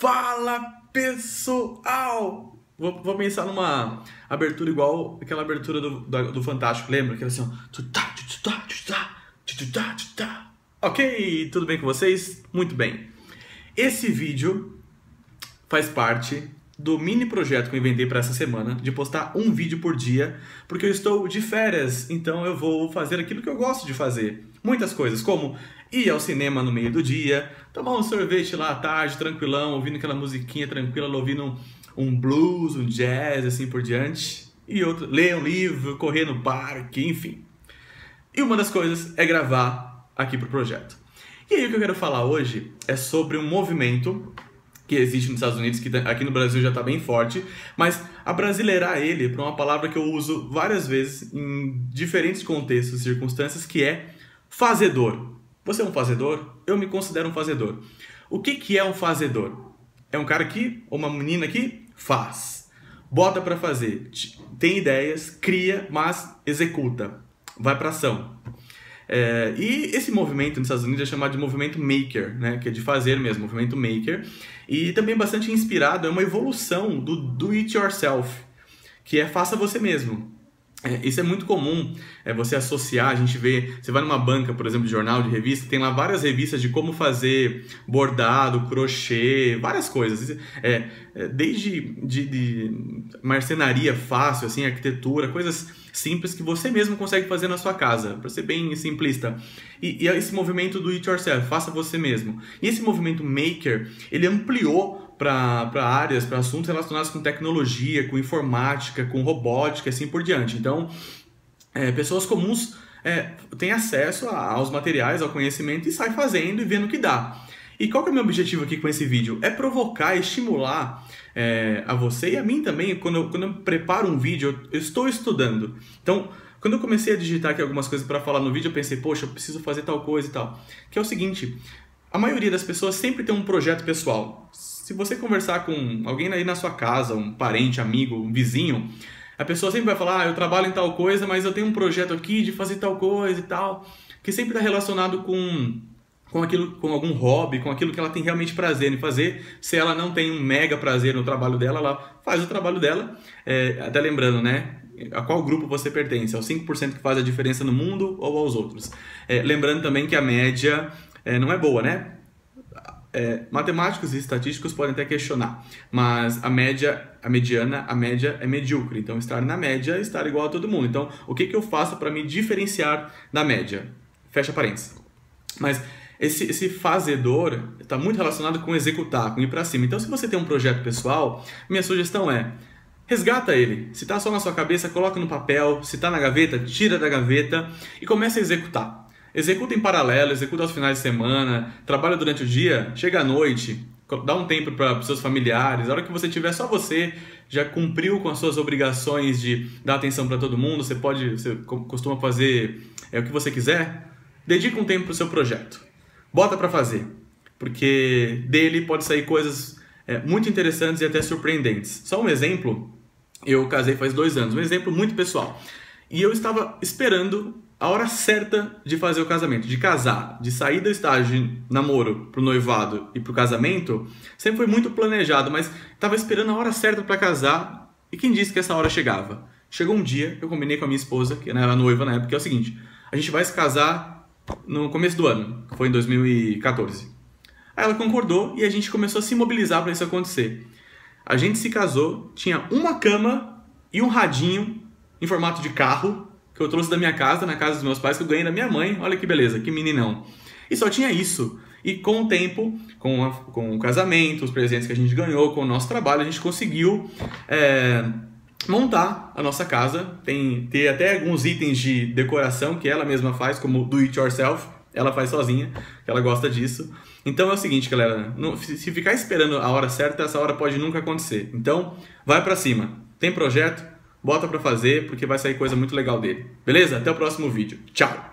Fala pessoal! Vou, vou pensar numa abertura igual aquela abertura do, do, do Fantástico, lembra? Aquela assim, ó. Ok, tudo bem com vocês? Muito bem. Esse vídeo faz parte do mini projeto que eu inventei para essa semana, de postar um vídeo por dia, porque eu estou de férias, então eu vou fazer aquilo que eu gosto de fazer. Muitas coisas, como ir ao cinema no meio do dia, tomar um sorvete lá à tarde, tranquilão, ouvindo aquela musiquinha tranquila, ouvindo um, um blues, um jazz, assim por diante, e outro, ler um livro, correr no parque, enfim. E uma das coisas é gravar aqui pro projeto. E aí o que eu quero falar hoje é sobre um movimento que existe nos Estados Unidos, que aqui no Brasil já está bem forte, mas abrasileirar ele para uma palavra que eu uso várias vezes em diferentes contextos e circunstâncias, que é fazedor. Você é um fazedor? Eu me considero um fazedor. O que, que é um fazedor? É um cara que, ou uma menina que faz, bota para fazer, tem ideias, cria, mas executa, vai para ação. É, e esse movimento nos Estados Unidos é chamado de movimento maker, né, que é de fazer mesmo, movimento maker, e também bastante inspirado, é uma evolução do do it yourself, que é faça você mesmo. É, isso é muito comum, é você associar, a gente vê, você vai numa banca, por exemplo, de jornal, de revista, tem lá várias revistas de como fazer bordado, crochê, várias coisas. É, é, desde de, de marcenaria fácil, assim, arquitetura, coisas simples que você mesmo consegue fazer na sua casa, para ser bem simplista. E, e esse movimento do it yourself, faça você mesmo. E esse movimento maker, ele ampliou para áreas, para assuntos relacionados com tecnologia, com informática, com robótica, assim por diante. Então, é, pessoas comuns é, têm acesso aos materiais, ao conhecimento e sai fazendo e vendo o que dá. E qual que é o meu objetivo aqui com esse vídeo? É provocar, estimular é, a você e a mim também, quando eu, quando eu preparo um vídeo, eu estou estudando. Então, quando eu comecei a digitar aqui algumas coisas para falar no vídeo, eu pensei, poxa, eu preciso fazer tal coisa e tal. Que é o seguinte, a maioria das pessoas sempre tem um projeto pessoal. Se você conversar com alguém aí na sua casa, um parente, amigo, um vizinho, a pessoa sempre vai falar: ah, eu trabalho em tal coisa, mas eu tenho um projeto aqui de fazer tal coisa e tal, que sempre está relacionado com com aquilo, com algum hobby, com aquilo que ela tem realmente prazer em fazer. Se ela não tem um mega prazer no trabalho dela, ela faz o trabalho dela. É, até lembrando, né? A qual grupo você pertence? Aos 5% que faz a diferença no mundo ou aos outros? É, lembrando também que a média é, não é boa, né? É, matemáticos e estatísticos podem até questionar, mas a média, a mediana, a média é medíocre. Então, estar na média é estar igual a todo mundo. Então, o que, que eu faço para me diferenciar da média? Fecha parênteses. Mas esse, esse fazedor está muito relacionado com executar, com ir para cima. Então, se você tem um projeto pessoal, minha sugestão é resgata ele. Se está só na sua cabeça, coloca no papel. Se está na gaveta, tira da gaveta e comece a executar. Executa em paralelo, executa aos finais de semana, trabalha durante o dia, chega à noite, dá um tempo para os seus familiares. A hora que você tiver só você, já cumpriu com as suas obrigações de dar atenção para todo mundo, você pode, você costuma fazer é, o que você quiser, dedica um tempo para o seu projeto. Bota para fazer, porque dele pode sair coisas é, muito interessantes e até surpreendentes. Só um exemplo, eu casei faz dois anos, um exemplo muito pessoal. E eu estava esperando a hora certa de fazer o casamento, de casar, de sair do estágio de namoro pro noivado e pro casamento, sempre foi muito planejado, mas estava esperando a hora certa para casar e quem disse que essa hora chegava? Chegou um dia, eu combinei com a minha esposa, que era noiva na época, que é o seguinte: a gente vai se casar no começo do ano, que foi em 2014. Aí ela concordou e a gente começou a se mobilizar para isso acontecer. A gente se casou, tinha uma cama e um radinho em formato de carro que eu trouxe da minha casa, na casa dos meus pais, que eu ganhei da minha mãe. Olha que beleza, que meninão. E só tinha isso. E com o tempo, com, a, com o casamento, os presentes que a gente ganhou, com o nosso trabalho, a gente conseguiu é, montar a nossa casa. Tem ter até alguns itens de decoração que ela mesma faz, como do it yourself. Ela faz sozinha, ela gosta disso. Então é o seguinte, galera, não, se ficar esperando a hora certa, essa hora pode nunca acontecer. Então, vai para cima. Tem projeto? Bota para fazer, porque vai sair coisa muito legal dele. Beleza? Até o próximo vídeo. Tchau!